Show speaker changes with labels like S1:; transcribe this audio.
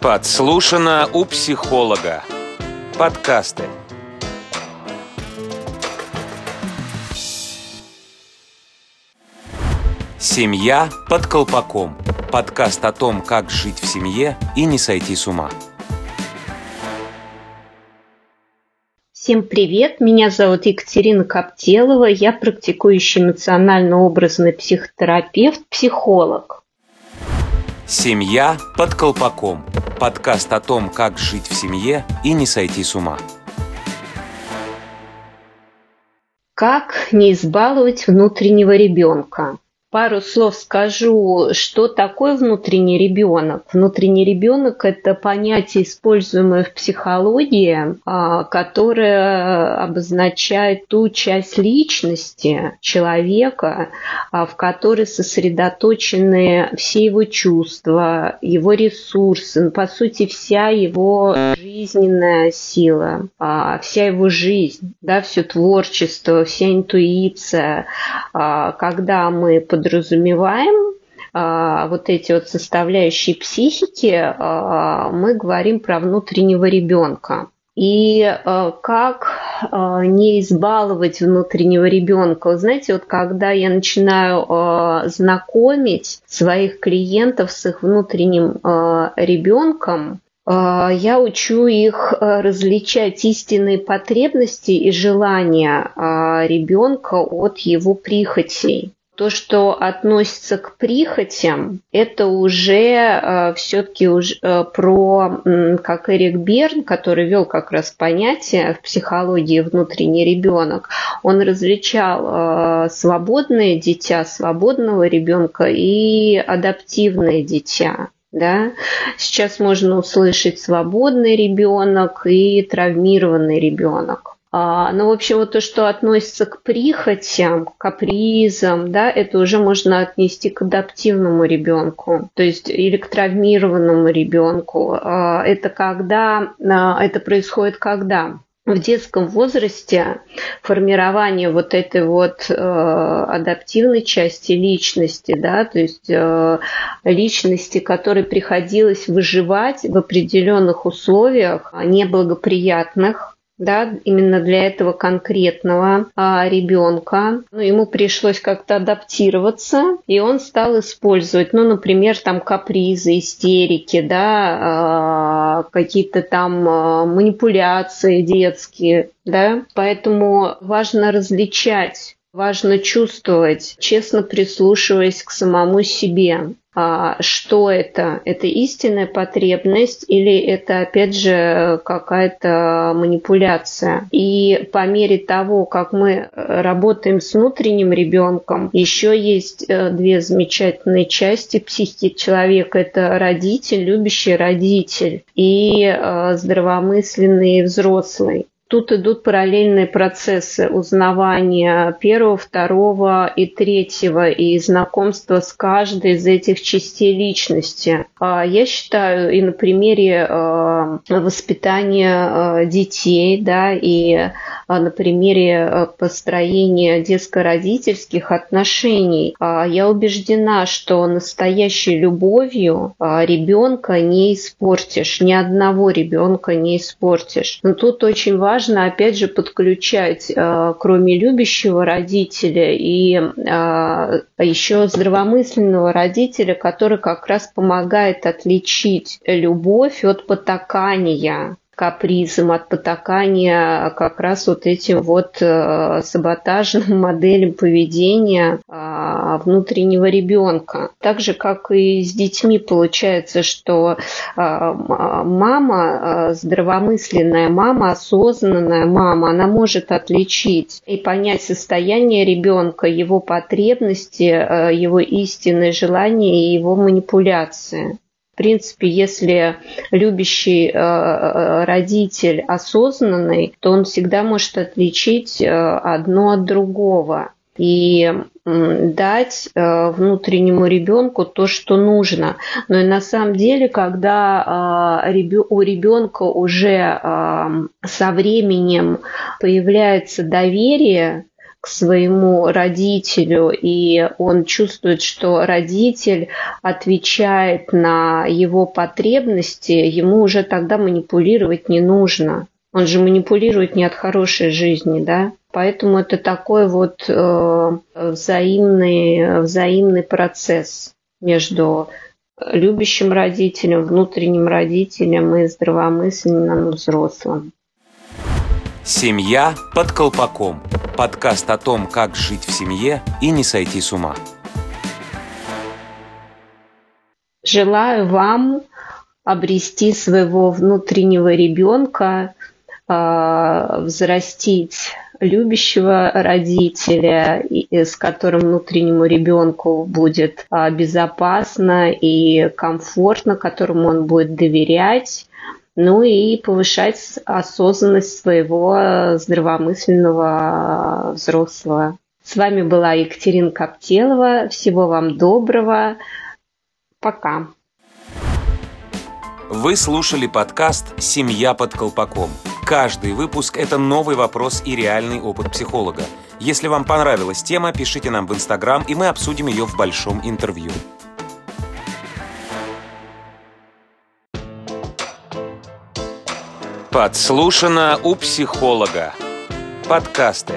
S1: Подслушано у психолога. Подкасты. Семья под колпаком. Подкаст о том, как жить в семье и не сойти с ума.
S2: Всем привет, меня зовут Екатерина Коптелова, я практикующий эмоционально-образный психотерапевт, психолог.
S1: Семья под колпаком. Подкаст о том, как жить в семье и не сойти с ума.
S2: Как не избаловать внутреннего ребенка? Пару слов скажу, что такое внутренний ребенок. Внутренний ребенок – это понятие, используемое в психологии, а, которое обозначает ту часть личности человека, а, в которой сосредоточены все его чувства, его ресурсы, по сути, вся его жизненная сила, а, вся его жизнь, да, все творчество, вся интуиция. Когда мы под подразумеваем а, вот эти вот составляющие психики, а, мы говорим про внутреннего ребенка. И а, как не избаловать внутреннего ребенка? Знаете, вот когда я начинаю знакомить своих клиентов с их внутренним ребенком, я учу их различать истинные потребности и желания ребенка от его прихотей. То, что относится к прихотям, это уже э, все-таки э, про, как Эрик Берн, который вел как раз понятие в психологии внутренний ребенок, он различал э, свободное дитя, свободного ребенка и адаптивное дитя. Да? Сейчас можно услышать свободный ребенок и травмированный ребенок. А, ну, в общем, вот то, что относится к прихотям, к капризам, да, это уже можно отнести к адаптивному ребенку, то есть или к травмированному ребенку. А, это когда, а, это происходит когда? в детском возрасте формирование вот этой вот э, адаптивной части личности, да, то есть э, личности, которой приходилось выживать в определенных условиях неблагоприятных, да, именно для этого конкретного а, ребенка. Ну, ему пришлось как-то адаптироваться, и он стал использовать, ну, например, там капризы, истерики, да, а, какие-то там а, манипуляции детские, да. Поэтому важно различать Важно чувствовать, честно прислушиваясь к самому себе. А что это? Это истинная потребность или это, опять же, какая-то манипуляция? И по мере того, как мы работаем с внутренним ребенком, еще есть э, две замечательные части психики человека. Это родитель, любящий родитель и э, здравомысленный взрослый. Тут идут параллельные процессы узнавания первого, второго и третьего и знакомства с каждой из этих частей личности. А, я считаю и на примере а, воспитания а, детей, да, и на примере построения детско-родительских отношений, я убеждена, что настоящей любовью ребенка не испортишь, ни одного ребенка не испортишь. Но тут очень важно важно, опять же, подключать, э, кроме любящего родителя, и э, еще здравомысленного родителя, который как раз помогает отличить любовь от потакания капризам, от потакания как раз вот этим вот э, саботажным моделям поведения а, внутреннего ребенка. Так же, как и с детьми получается, что а, мама, а, здравомысленная мама, осознанная мама, она может отличить и понять состояние ребенка, его потребности, его истинные желания и его манипуляции принципе, если любящий э, э, родитель осознанный, то он всегда может отличить э, одно от другого и дать внутреннему ребенку то, что нужно. Но и на самом деле, когда у ребенка уже со временем появляется доверие к своему родителю, и он чувствует, что родитель отвечает на его потребности, ему уже тогда манипулировать не нужно. Он же манипулирует не от хорошей жизни, да? Поэтому это такой вот э, взаимный, взаимный процесс между любящим родителем, внутренним родителем и здравомысленным взрослым.
S1: Семья под колпаком. Подкаст о том, как жить в семье и не сойти с ума.
S2: Желаю вам обрести своего внутреннего ребенка, а, взрастить любящего родителя, с которым внутреннему ребенку будет а, безопасно и комфортно, которому он будет доверять, ну и повышать осознанность своего здравомысленного взрослого. С вами была Екатерина Коптелова. Всего вам доброго. Пока.
S1: Вы слушали подкаст «Семья под колпаком». Каждый выпуск – это новый вопрос и реальный опыт психолога. Если вам понравилась тема, пишите нам в Инстаграм, и мы обсудим ее в большом интервью. Подслушано у психолога. Подкасты.